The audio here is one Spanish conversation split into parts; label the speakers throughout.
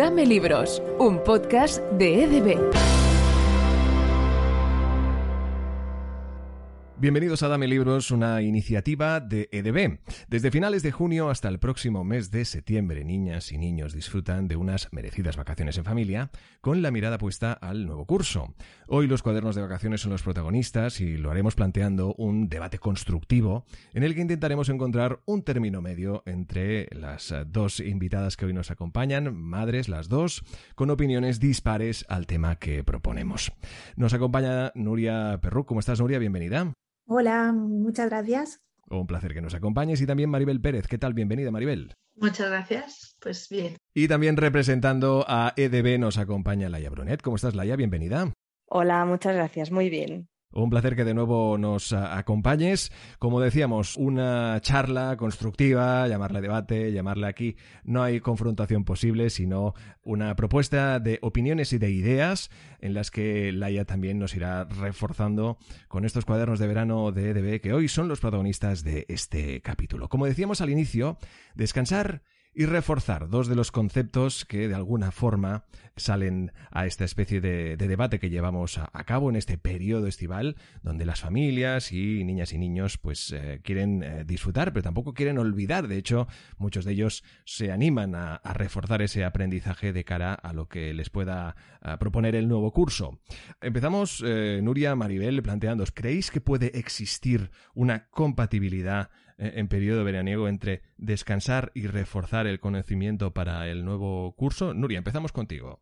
Speaker 1: Dame Libros, un podcast de EDB.
Speaker 2: Bienvenidos a Dame Libros, una iniciativa de EDB. Desde finales de junio hasta el próximo mes de septiembre, niñas y niños disfrutan de unas merecidas vacaciones en familia con la mirada puesta al nuevo curso. Hoy los cuadernos de vacaciones son los protagonistas y lo haremos planteando un debate constructivo en el que intentaremos encontrar un término medio entre las dos invitadas que hoy nos acompañan, madres las dos, con opiniones dispares al tema que proponemos. Nos acompaña Nuria Perru. ¿Cómo estás, Nuria? Bienvenida.
Speaker 3: Hola, muchas gracias.
Speaker 2: Un placer que nos acompañes y también Maribel Pérez. ¿Qué tal? Bienvenida, Maribel.
Speaker 4: Muchas gracias. Pues bien.
Speaker 2: Y también representando a EDB nos acompaña Laia Brunet. ¿Cómo estás, Laia? Bienvenida.
Speaker 5: Hola, muchas gracias. Muy bien.
Speaker 2: Un placer que de nuevo nos acompañes. Como decíamos, una charla constructiva, llamarle debate, llamarle aquí. No hay confrontación posible, sino una propuesta de opiniones y de ideas en las que Laia también nos irá reforzando con estos cuadernos de verano de EDB que hoy son los protagonistas de este capítulo. Como decíamos al inicio, descansar y reforzar dos de los conceptos que de alguna forma salen a esta especie de, debate que llevamos a, cabo en este periodo estival donde las familias y niñas y niños pues eh, quieren eh, disfrutar pero tampoco quieren olvidar. De hecho muchos de ellos se animan a, reforzar ese aprendizaje de cara a lo que les pueda proponer el nuevo curso. Empezamos eh, Nuria Maribel planteando ¿creéis que puede existir una compatibilidad eh, en periodo veraniego entre descansar y reforzar el conocimiento para el nuevo curso. Nuria, empezamos contigo.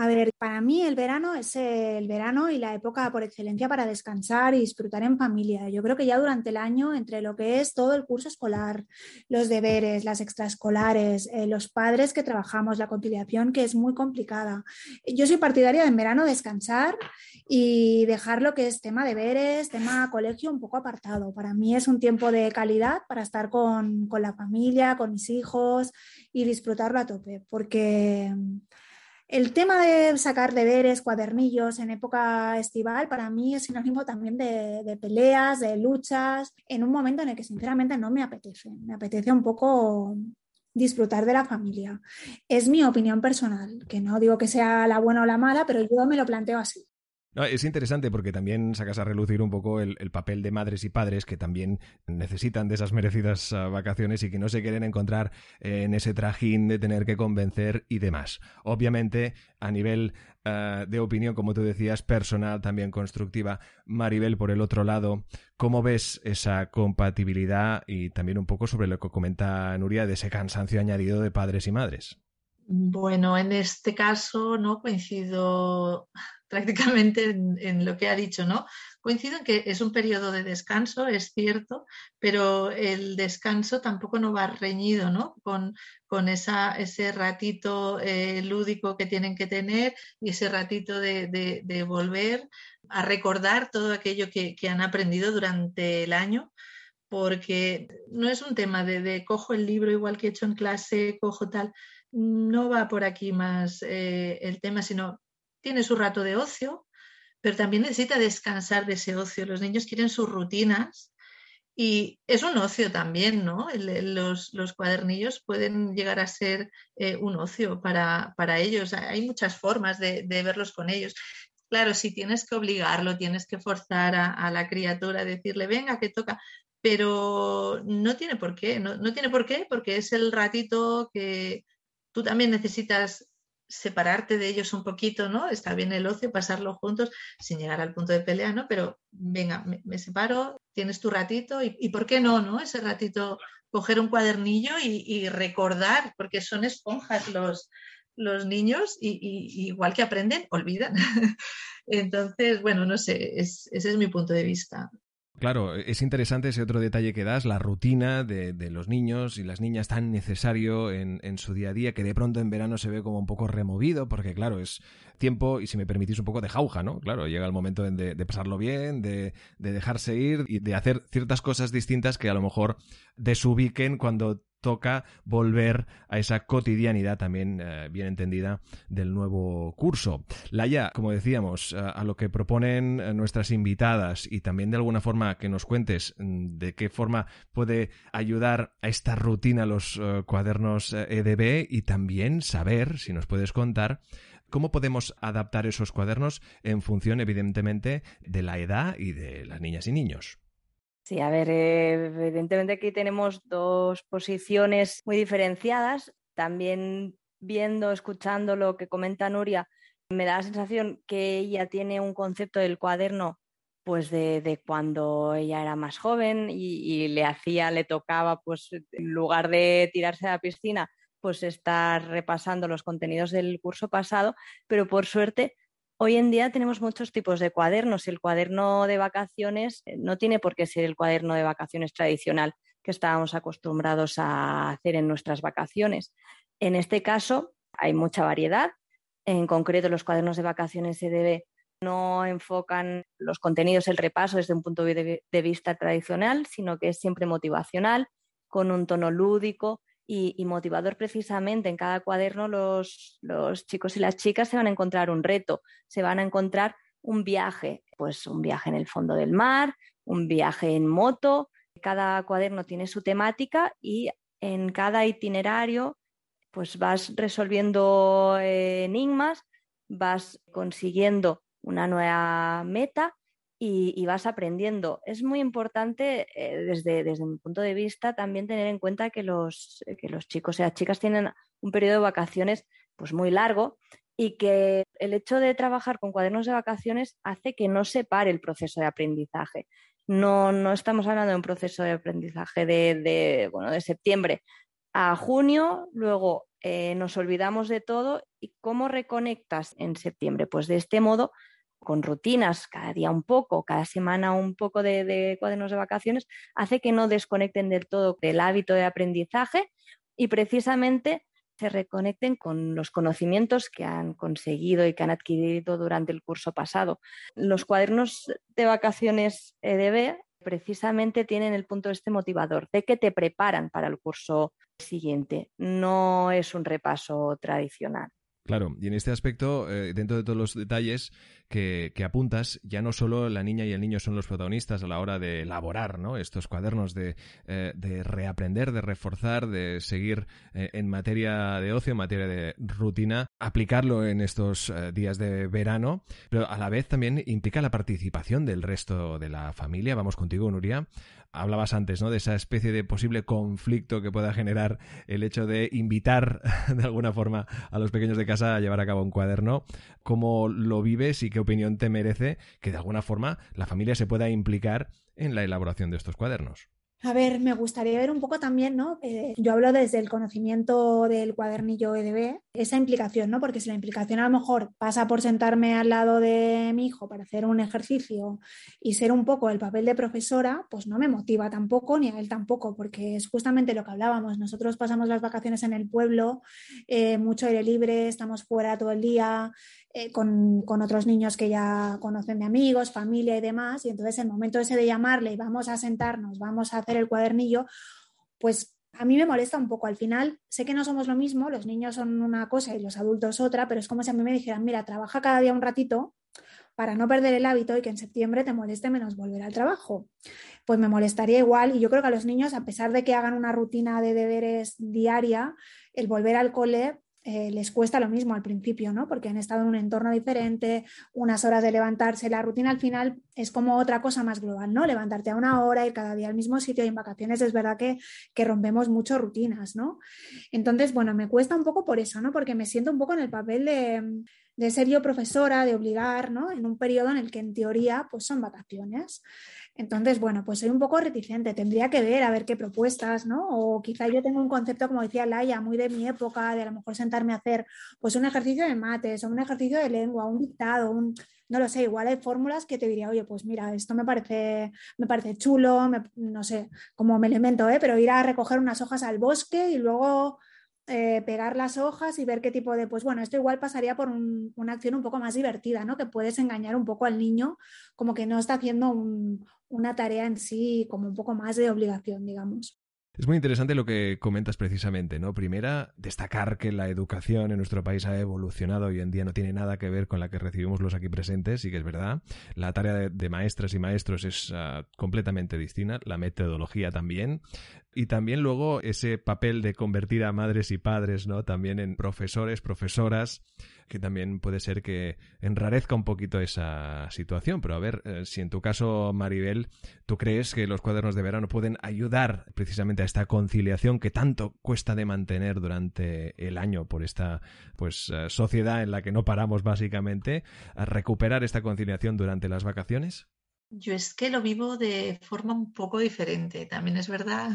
Speaker 3: A ver, para mí el verano es el verano y la época por excelencia para descansar y disfrutar en familia. Yo creo que ya durante el año, entre lo que es todo el curso escolar, los deberes, las extraescolares, eh, los padres que trabajamos, la conciliación que es muy complicada. Yo soy partidaria de en verano descansar y dejar lo que es tema deberes, tema colegio un poco apartado. Para mí es un tiempo de calidad para estar con, con la familia, con mis hijos y disfrutarlo a tope, porque el tema de sacar deberes, cuadernillos en época estival, para mí es sinónimo también de, peleas, de luchas, en un momento en el que sinceramente no me apetece. Me apetece un poco disfrutar de la familia. Es mi opinión personal, que no digo que sea la buena o la mala, pero yo me lo planteo así.
Speaker 2: Es interesante porque también sacas a relucir un poco el, papel de madres y padres que también necesitan de esas merecidas ah, vacaciones y que no se quieren encontrar en ese trajín de tener que convencer y demás. Obviamente, a nivel ah, de opinión, como tú decías, personal, también constructiva. Maribel, por el otro lado, ¿cómo ves esa compatibilidad y también un poco sobre lo que comenta Nuria de ese cansancio añadido de padres y madres?
Speaker 4: Bueno, en este caso no coincido prácticamente en, lo que ha dicho, ¿no? Coincido en que es un periodo de descanso, es cierto, pero el descanso tampoco no va reñido, ¿no? Con, con esa, ese ratito eh, lúdico que tienen que tener y ese ratito de, volver a recordar todo aquello que, han aprendido durante el año porque no es un tema de, cojo el libro igual que he hecho en clase, cojo tal, no va por aquí más eh, el tema, sino tiene su rato de ocio, pero también necesita descansar de ese ocio. Los niños quieren sus rutinas y es un ocio también, ¿no? los, cuadernillos pueden llegar a ser eh, un ocio para, ellos. Hay muchas formas de, verlos con ellos. Claro, si tienes que obligarlo, tienes que forzar a, la criatura a decirle, venga, que toca, pero no tiene por qué, no, no tiene por qué, porque es el ratito que tú también necesitas separarte de ellos un poquito, ¿no? Está bien el ocio, pasarlo juntos sin llegar al punto de pelea, ¿no? Pero venga, me, separo, tienes tu ratito y, ¿por qué no, no? Ese ratito, coger un cuadernillo y, recordar, porque son esponjas los, los niños y, igual que aprenden, olvidan. Entonces, bueno, no sé, ese es mi punto de vista.
Speaker 2: Claro, es interesante ese otro detalle que das, la rutina de, los niños y las niñas tan necesario en, su día a día que de pronto en verano se ve como un poco removido porque claro, es tiempo y si me permitís un poco de jauja, ¿no? Claro, llega el momento de, de pasarlo bien, de, dejarse ir y de hacer ciertas cosas distintas que a lo mejor desubiquen cuando toca volver a esa cotidianidad también eh, bien entendida del nuevo curso. Laia, como decíamos, a lo que proponen nuestras invitadas y también de alguna forma que nos cuentes mm, de qué forma puede ayudar a esta rutina los cuadernos EDB e y también saber, si nos puedes contar, ¿Cómo podemos adaptar esos cuadernos en función, evidentemente, de la edad y de las niñas y niños?
Speaker 5: Sí, a ver, eh, evidentemente aquí tenemos dos posiciones muy diferenciadas. También viendo, escuchando lo que comenta Nuria, me da la sensación que ella tiene un concepto del cuaderno pues de, cuando ella era más joven y, y, le hacía, le tocaba, pues en lugar de tirarse a la piscina, pues estar repasando los contenidos del curso pasado, pero por suerte hoy en día tenemos muchos tipos de cuadernos. El cuaderno de vacaciones eh, no tiene por qué ser el cuaderno de vacaciones tradicional que estábamos acostumbrados a hacer en nuestras vacaciones. En este caso hay mucha variedad. En concreto, los cuadernos de vacaciones se no enfocan los contenidos, el repaso desde un punto de vista tradicional, sino que es siempre motivacional, con un tono lúdico y, motivador precisamente. En cada cuaderno los, los chicos y las chicas se van a encontrar un reto, se van a encontrar un viaje, pues un viaje en el fondo del mar, un viaje en moto. Cada cuaderno tiene su temática y en cada itinerario pues vas resolviendo eh, enigmas, vas consiguiendo una nueva meta y, vas aprendiendo. Es muy importante eh, desde, desde, mi punto de vista también tener en cuenta que los, que los chicos y las chicas tienen un periodo de vacaciones pues muy largo y que el hecho de trabajar con cuadernos de vacaciones hace que no se pare el proceso de aprendizaje. No, no estamos hablando de un proceso de aprendizaje de, de bueno, de septiembre a junio, luego eh, nos olvidamos de todo y cómo reconectas en septiembre. Pues de este modo con rutinas, cada día un poco, cada semana un poco de, cuadernos de vacaciones, hace que no desconecten del todo del hábito de aprendizaje y precisamente se reconecten con los conocimientos que han conseguido y que han adquirido durante el curso pasado. Los cuadernos de vacaciones EDB precisamente tienen el punto este motivador, de que te preparan para el curso siguiente. No es un repaso tradicional.
Speaker 2: Claro, y en este aspecto, eh, dentro de todos los detalles que, apuntas, ya no solo la niña y el niño son los protagonistas a la hora de elaborar ¿no? estos cuadernos, de, eh, reaprender, de reforzar, de seguir eh, en materia de ocio, en materia de rutina, aplicarlo en estos días de verano, pero a la vez también implica la participación del resto de la familia. Vamos contigo, Nuria, hablabas antes, ¿no? De esa especie de posible conflicto que pueda generar el hecho de invitar de alguna forma a los pequeños de casa a llevar a cabo un cuaderno. ¿Cómo lo vives y qué opinión te merece que de alguna forma la familia se pueda implicar en la elaboración de estos cuadernos?
Speaker 3: A ver, me gustaría ver un poco también, ¿no? Eh, yo hablo desde el conocimiento del cuadernillo EDB, esa implicación, ¿no? Porque si la implicación a lo mejor pasa por sentarme al lado de mi hijo para hacer un ejercicio y ser un poco el papel de profesora, pues no me motiva tampoco, ni a él tampoco, porque es justamente lo que hablábamos. Nosotros pasamos las vacaciones en el pueblo, eh, mucho aire libre, estamos fuera todo el día, eh, con, otros niños que ya conocen de amigos, familia y demás, y entonces el momento ese de llamarle y vamos a sentarnos, vamos a hacer el cuadernillo, pues a mí me molesta un poco. Al final, sé que no somos lo mismo, los niños son una cosa y los adultos otra, pero es como si a mí me dijeran, mira, trabaja cada día un ratito para no perder el hábito y que en septiembre te moleste menos volver al trabajo. Pues me molestaría igual y yo creo que a los niños, a pesar de que hagan una rutina de deberes diaria, el volver al cole eh, les cuesta lo mismo al principio, ¿no? Porque han estado en un entorno diferente, unas horas de levantarse. La rutina al final es como otra cosa más global, ¿no? Levantarte a una hora y cada día al mismo sitio y en vacaciones es verdad que, que rompemos mucho rutinas, ¿no? Entonces, bueno, me cuesta un poco por eso, ¿no? Porque me siento un poco en el papel de, de ser yo profesora, de obligar, ¿no? En un periodo en el que en teoría pues son vacaciones. Entonces, bueno, pues soy un poco reticente, tendría que ver a ver qué propuestas, ¿no? O quizá yo tengo un concepto, como decía Laia, muy de mi época, de a lo mejor sentarme a hacer pues un ejercicio de mates o un ejercicio de lengua, un dictado, un, no lo sé, igual hay fórmulas que te diría, oye, pues mira, esto me parece, me parece chulo, no sé, como me elemento, ¿eh? pero ir a recoger unas hojas al bosque y luego eh, pegar las hojas y ver qué tipo de, pues bueno, esto igual pasaría por una acción un poco más divertida, ¿no? Que puedes engañar un poco al niño, como que no está haciendo una tarea en sí como un poco más de obligación, digamos.
Speaker 2: Es muy interesante lo que comentas precisamente, ¿no? Primera, destacar que la educación en nuestro país ha evolucionado hoy en día no tiene nada que ver con la que recibimos los aquí presentes, y que es verdad. La tarea de, maestras y maestros es ah, completamente distinta, la metodología también, y también luego ese papel de convertir a madres y padres, ¿no? También en profesores, profesoras, que también puede ser que enrarezca un poquito esa situación. Pero a ver, eh, si en tu caso, Maribel, tú crees que los cuadernos de verano pueden ayudar precisamente a esta conciliación que tanto cuesta de mantener durante el año por esta pues eh, sociedad en la que no paramos básicamente, a recuperar esta conciliación durante las vacaciones?
Speaker 4: Yo es que lo vivo de forma un poco diferente. También es verdad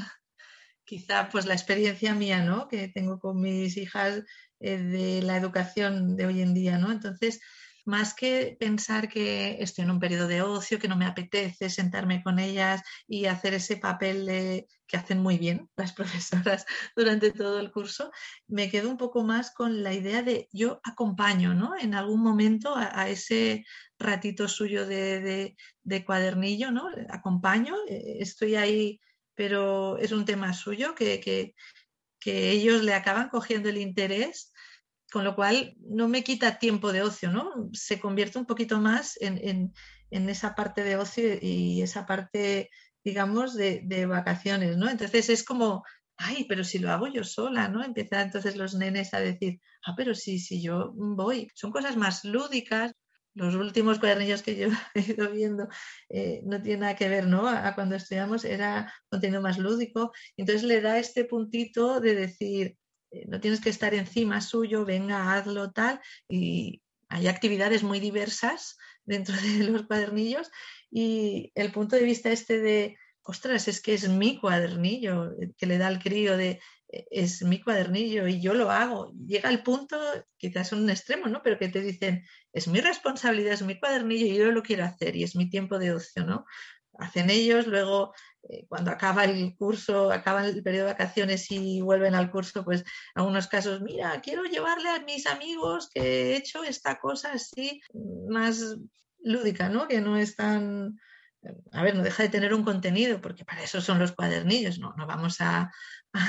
Speaker 4: quizá pues la experiencia mía, ¿no? Que tengo con mis hijas eh, de la educación de hoy en día, ¿no? Entonces, más que pensar que estoy en un periodo de ocio, que no me apetece sentarme con ellas y hacer ese papel que hacen muy bien las profesoras durante todo el curso, me quedo un poco más con la idea de yo acompaño, ¿no? En algún momento a, ese ratito suyo de, de, cuadernillo, ¿no? Acompaño, eh, estoy ahí pero es un tema suyo que, que, ellos le acaban cogiendo el interés, con lo cual no me quita tiempo de ocio, ¿no? Se convierte un poquito más en, esa parte de ocio y esa parte, digamos, de, de, vacaciones, ¿no? Entonces es como, ay, pero si lo hago yo sola, ¿no? Empiezan entonces los nenes a decir, ah, pero sí, sí, yo voy. Son cosas más lúdicas, los últimos cuadernillos que yo he ido viendo eh, no tiene nada que ver ¿no? a, cuando estudiamos, era contenido más lúdico. Entonces le da este puntito de decir, eh, no tienes que estar encima suyo, venga, hazlo tal. Y hay actividades muy diversas dentro de los cuadernillos y el punto de vista este de, ostras, es que es mi cuadernillo, eh, que le da al crío de, es mi cuadernillo y yo lo hago. Llega el punto, quizás un extremo, ¿no? Pero que te dicen, es mi responsabilidad, es mi cuadernillo y yo lo quiero hacer y es mi tiempo de ocio, ¿no? Hacen ellos, luego eh, cuando acaba el curso, acaba el periodo de vacaciones y vuelven al curso, pues en algunos casos, mira, quiero llevarle a mis amigos que he hecho esta cosa así más lúdica, ¿no? Que no es tan a ver, no deja de tener un contenido, porque para eso son los cuadernillos, no, no vamos a,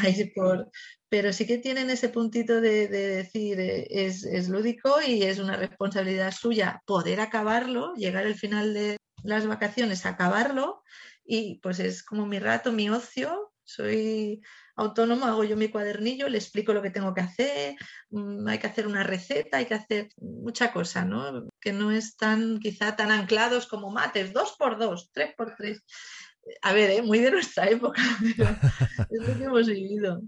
Speaker 4: ir por... Pero sí que tienen ese puntito de, decir, eh, es, lúdico y es una responsabilidad suya poder acabarlo, llegar al final de las vacaciones, acabarlo, y pues es como mi rato, mi ocio, soy autónomo, hago yo mi cuadernillo, le explico lo que tengo que hacer, mm, hay que hacer una receta, hay que hacer mucha cosa, ¿no? Que no están quizá tan anclados como mates, dos por dos, tres por tres. A ver, ¿eh? muy de nuestra época, es lo que hemos vivido.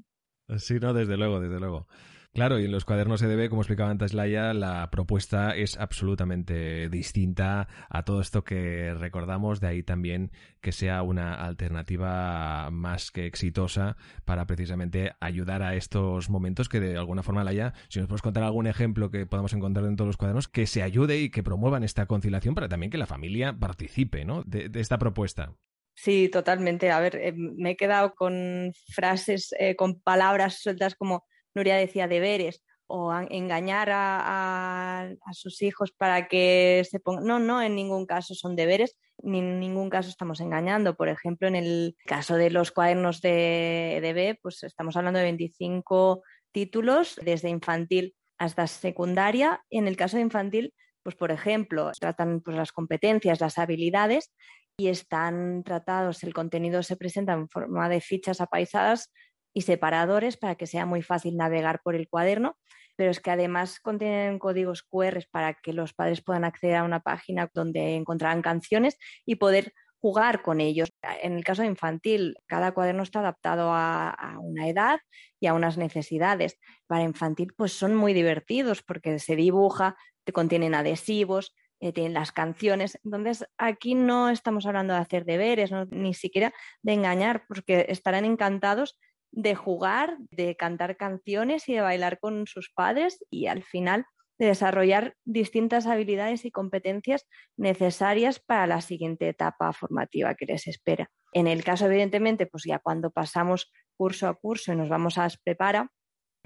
Speaker 2: Sí, no, desde luego, desde luego. Claro, y en los cuadernos EDB, como explicaba antes Laia, la propuesta es absolutamente distinta a todo esto que recordamos, de ahí también que sea una alternativa más que exitosa para precisamente ayudar a estos momentos que de alguna forma Laia, si nos puedes contar algún ejemplo que podamos encontrar dentro de los cuadernos, que se ayude y que promuevan esta conciliación para también que la familia participe ¿no? de, esta propuesta.
Speaker 5: Sí, totalmente. A ver, eh, me he quedado con frases, eh, con palabras sueltas como Nuria decía deberes o engañar a, sus hijos para que se pongan. No, no, en ningún caso son deberes, ni en ningún caso estamos engañando. Por ejemplo, en el caso de los cuadernos de EDB, pues estamos hablando de 25 títulos desde infantil hasta secundaria. En el caso de infantil, pues por ejemplo, tratan pues, las competencias, las habilidades y están tratados, el contenido se presenta en forma de fichas apaisadas y separadores para que sea muy fácil navegar por el cuaderno, pero es que además contienen códigos QR para que los padres puedan acceder a una página donde encontrarán canciones y poder jugar con ellos. En el caso infantil, cada cuaderno está adaptado a, una edad y a unas necesidades. Para infantil, pues son muy divertidos porque se dibuja, te contienen adhesivos, eh, tienen las canciones. Entonces, aquí no estamos hablando de hacer deberes, ni siquiera de engañar, porque estarán encantados de jugar, de cantar canciones y de bailar con sus padres y al final de desarrollar distintas habilidades y competencias necesarias para la siguiente etapa formativa que les espera. En el caso, evidentemente, pues ya cuando pasamos curso a curso y nos vamos a prepara,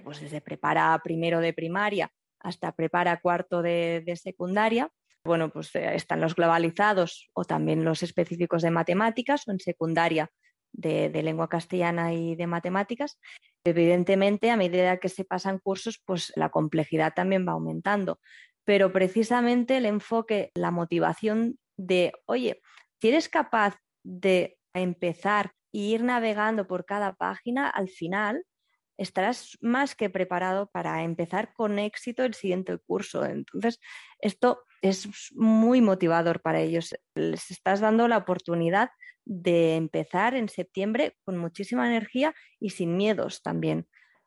Speaker 5: pues desde prepara primero de primaria hasta prepara cuarto de, de secundaria, bueno, pues eh, están los globalizados o también los específicos de matemáticas o en secundaria de, lengua castellana y de matemáticas. Evidentemente, a medida que se pasan cursos, pues la complejidad también va aumentando. Pero precisamente el enfoque, la motivación de, oye, si eres capaz de empezar e ir navegando por cada página, al final estarás más que preparado para empezar con éxito el siguiente curso. Entonces, esto es muy motivador para ellos. Les estás dando la oportunidad de empezar en septiembre con muchísima energía y sin miedos también.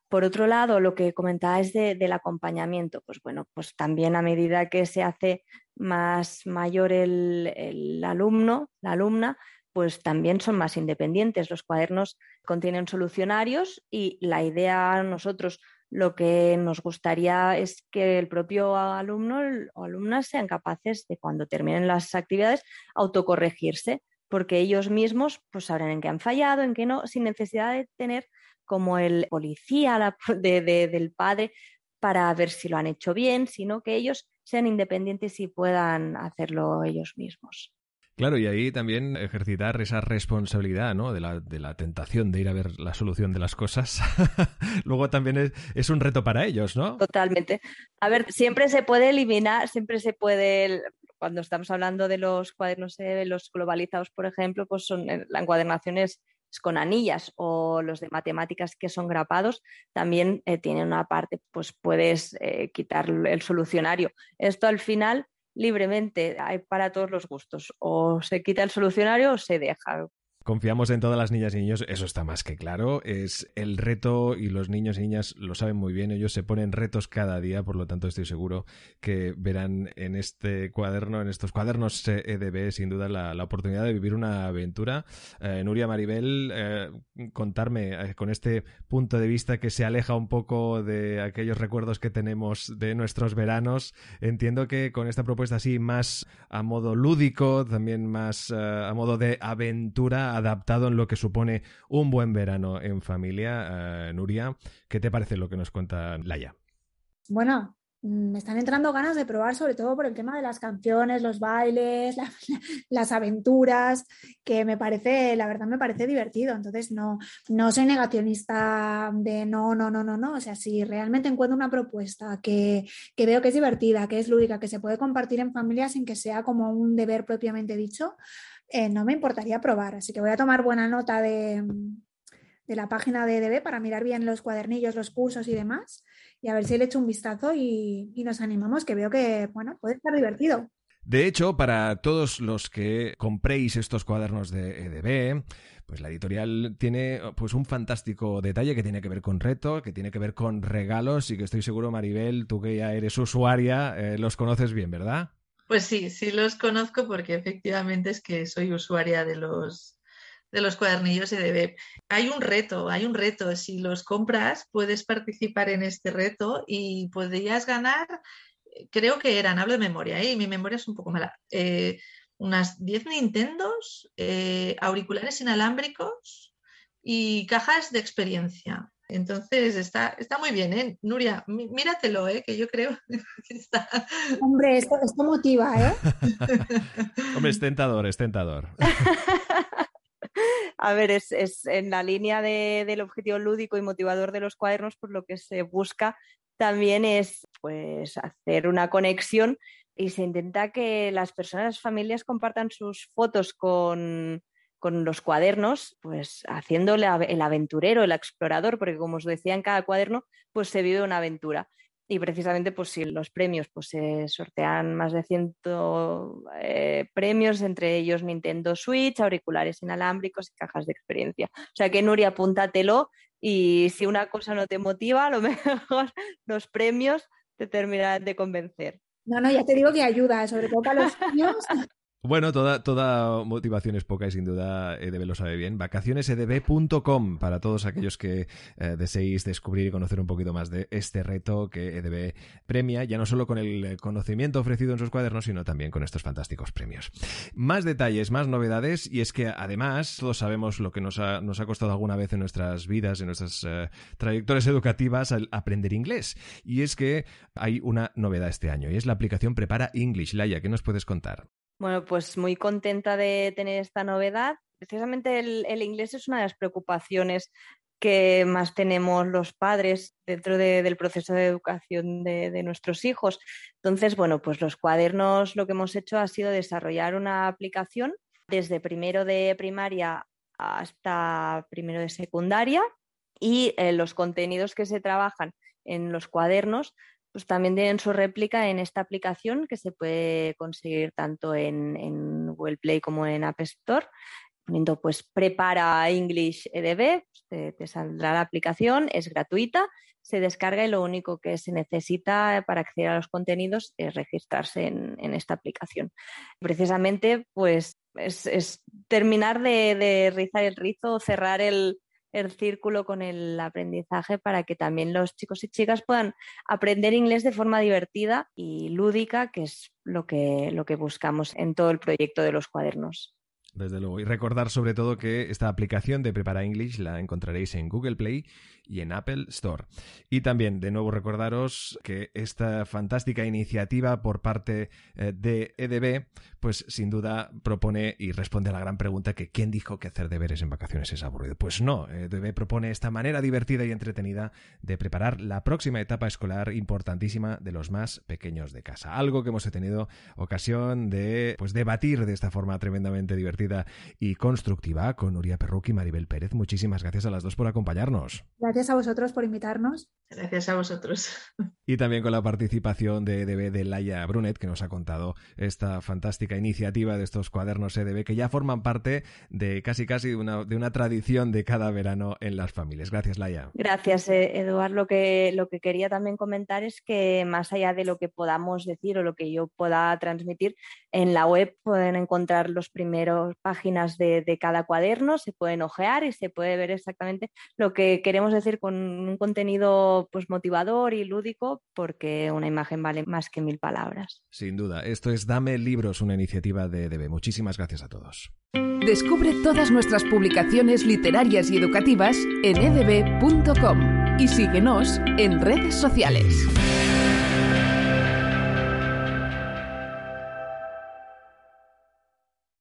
Speaker 5: Por otro lado, lo que comentabais del acompañamiento, pues bueno, pues también a medida que se hace más mayor el, el alumno, la alumna, pues también son más independientes. Los cuadernos contienen solucionarios y la idea nosotros lo que nos gustaría es que el propio alumno o alumnas sean capaces de cuando terminen las actividades autocorregirse, porque ellos mismos pues sabrán en qué han fallado, en qué no, sin necesidad de tener como el policía del padre para ver si lo han hecho bien, sino que ellos sean independientes y puedan hacerlo ellos mismos.
Speaker 2: Claro, y ahí también ejercitar esa responsabilidad, ¿no? De la, de la tentación de ir a ver la solución de las cosas. Luego también es, un reto para ellos, ¿no?
Speaker 5: Totalmente. A ver, siempre se puede eliminar, siempre se puede, cuando estamos hablando de los cuadernos, de los globalizados, por ejemplo, pues son eh, la encuadernación es, con anillas o los de matemáticas que son grapados, también eh, tienen una parte, pues puedes eh, quitar el solucionario. Esto al final libremente, hay para todos los gustos. O se quita el solucionario o se deja.
Speaker 2: Confiamos en todas las niñas y niños, eso está más que claro. Es el reto y los niños y niñas lo saben muy bien. Ellos se ponen retos cada día, por lo tanto estoy seguro que verán en este cuaderno, en estos cuadernos EDB, sin duda la, oportunidad de vivir una aventura. Eh, Nuria Maribel, eh, contarme eh, con este punto de vista que se aleja un poco de aquellos recuerdos que tenemos de nuestros veranos. Entiendo que con esta propuesta así más a modo lúdico, también más a modo de aventura adaptado en lo que supone un buen verano en familia. Eh, Nuria, ¿qué te parece lo que nos cuenta Laia?
Speaker 3: Bueno, mm, me están entrando ganas de probar, sobre todo por el tema de las canciones, los bailes, las aventuras, que me parece, la verdad me parece divertido. Entonces, no, no soy negacionista de no, no, no, no, no. O sea, si realmente encuentro una propuesta que, que veo que es divertida, que es lúdica, que se puede compartir en familia sin que sea como un deber propiamente dicho, eh, no me importaría probar. Así que voy a tomar buena nota de, la página de EDB para mirar bien los cuadernillos, los cursos y demás, y a ver si le echo un vistazo y, nos animamos, que veo que, bueno, puede estar divertido.
Speaker 2: De hecho, para todos los que compréis estos cuadernos de EDB, pues la editorial tiene pues un fantástico detalle que tiene que ver con reto, que tiene que ver con regalos y que estoy seguro, Maribel, tú que ya eres usuaria, eh, los conoces bien, ¿verdad?
Speaker 4: Pues sí, sí los conozco porque efectivamente es que soy usuaria de los, de los cuadernillos EDB. Hay un reto, hay un reto. Si los compras, puedes participar en este reto y podrías ganar, creo que eran, hablo de memoria, ¿eh? mi memoria es un poco mala, eh, unas 10 Nintendos, eh, auriculares inalámbricos y cajas de experiencia. Entonces está, está muy bien, ¿eh? Nuria, míratelo, ¿eh? que yo creo que está.
Speaker 3: Hombre, esto, motiva, ¿eh?
Speaker 2: Hombre, es tentador, es tentador.
Speaker 5: A ver, es, en la línea del objetivo lúdico y motivador de los cuadernos, por lo que se busca también es pues hacer una conexión y se intenta que las personas, las familias compartan sus fotos con, con los cuadernos, pues haciéndole el aventurero, el explorador, porque como os decía en cada cuaderno, pues se vive una aventura. Y precisamente, pues si los premios, pues se sortean más de 100 eh, premios, entre ellos Nintendo Switch, auriculares inalámbricos y cajas de experiencia. O sea que Nuria, apúntatelo y si una cosa no te motiva, a lo mejor los premios te terminarán de convencer.
Speaker 3: No, no, ya te digo que ayuda, sobre todo para los niños.
Speaker 2: Bueno, toda, toda motivación es poca y sin duda EDB lo sabe bien. Vacacionesedb.com para todos aquellos que eh, deseéis descubrir y conocer un poquito más de este reto que EDB premia, ya no solo con el conocimiento ofrecido en sus cuadernos, sino también con estos fantásticos premios. Más detalles, más novedades, y es que además todos sabemos lo que nos ha, nos ha costado alguna vez en nuestras vidas, en nuestras eh, trayectorias educativas, aprender inglés. Y es que hay una novedad este año, y es la aplicación Prepara English. Laia, ¿qué nos puedes contar?
Speaker 5: Bueno, pues muy contenta de tener esta novedad. precisamente el, inglés es una de las preocupaciones que más tenemos los padres dentro del proceso de educación de, nuestros hijos. Entonces, bueno, pues los cuadernos lo que hemos hecho ha sido desarrollar una aplicación desde primero de primaria hasta primero de secundaria y eh, los contenidos que se trabajan en los cuadernos pues también tienen su réplica en esta aplicación que se puede conseguir tanto en, en Google Play como en App Store poniendo pues prepara English EDB, pues, te, saldrá la aplicación, es gratuita, se descarga y lo único que se necesita para acceder a los contenidos es registrarse en, esta aplicación. Precisamente pues es, terminar de, rizar el rizo, cerrar el, círculo con el aprendizaje para que también los chicos y chicas puedan aprender inglés de forma divertida y lúdica, que es lo que, lo que buscamos en todo el proyecto de los cuadernos.
Speaker 2: Desde luego. Y recordar sobre todo que esta aplicación de Prepara English la encontraréis en Google Play y en Apple Store. Y también, de nuevo, recordaros que esta fantástica iniciativa por parte eh, de EDB, pues sin duda propone y responde a la gran pregunta que ¿quién dijo que hacer deberes en vacaciones es aburrido? Pues no, EDB propone esta manera divertida y entretenida de preparar la próxima etapa escolar importantísima de los más pequeños de casa. Algo que hemos tenido ocasión de pues debatir de esta forma tremendamente divertida y constructiva con Nuria Perruc y Maribel Pérez. Muchísimas gracias a las dos por acompañarnos.
Speaker 3: Gracias a vosotros por invitarnos.
Speaker 4: Gracias a vosotros.
Speaker 2: Y también con la participación de EDB de Laia Brunet, que nos ha contado esta fantástica iniciativa de estos cuadernos EDB, que ya forman parte de casi casi de una, de una tradición de cada verano en las familias. Gracias, Laia.
Speaker 5: Gracias, eh, Eduardo. Lo que, lo que quería también comentar es que más allá de lo que podamos decir o lo que yo pueda transmitir, en la web pueden encontrar los primeros páginas de, de cada cuaderno, se pueden ojear y se puede ver exactamente lo que queremos decir con un contenido pues, motivador y lúdico, porque una imagen vale más que mil palabras.
Speaker 2: Sin duda. Esto es Dame Libros, una iniciativa de DB. Muchísimas gracias a todos.
Speaker 1: Descubre todas nuestras publicaciones literarias y educativas en edb.com y síguenos en redes sociales.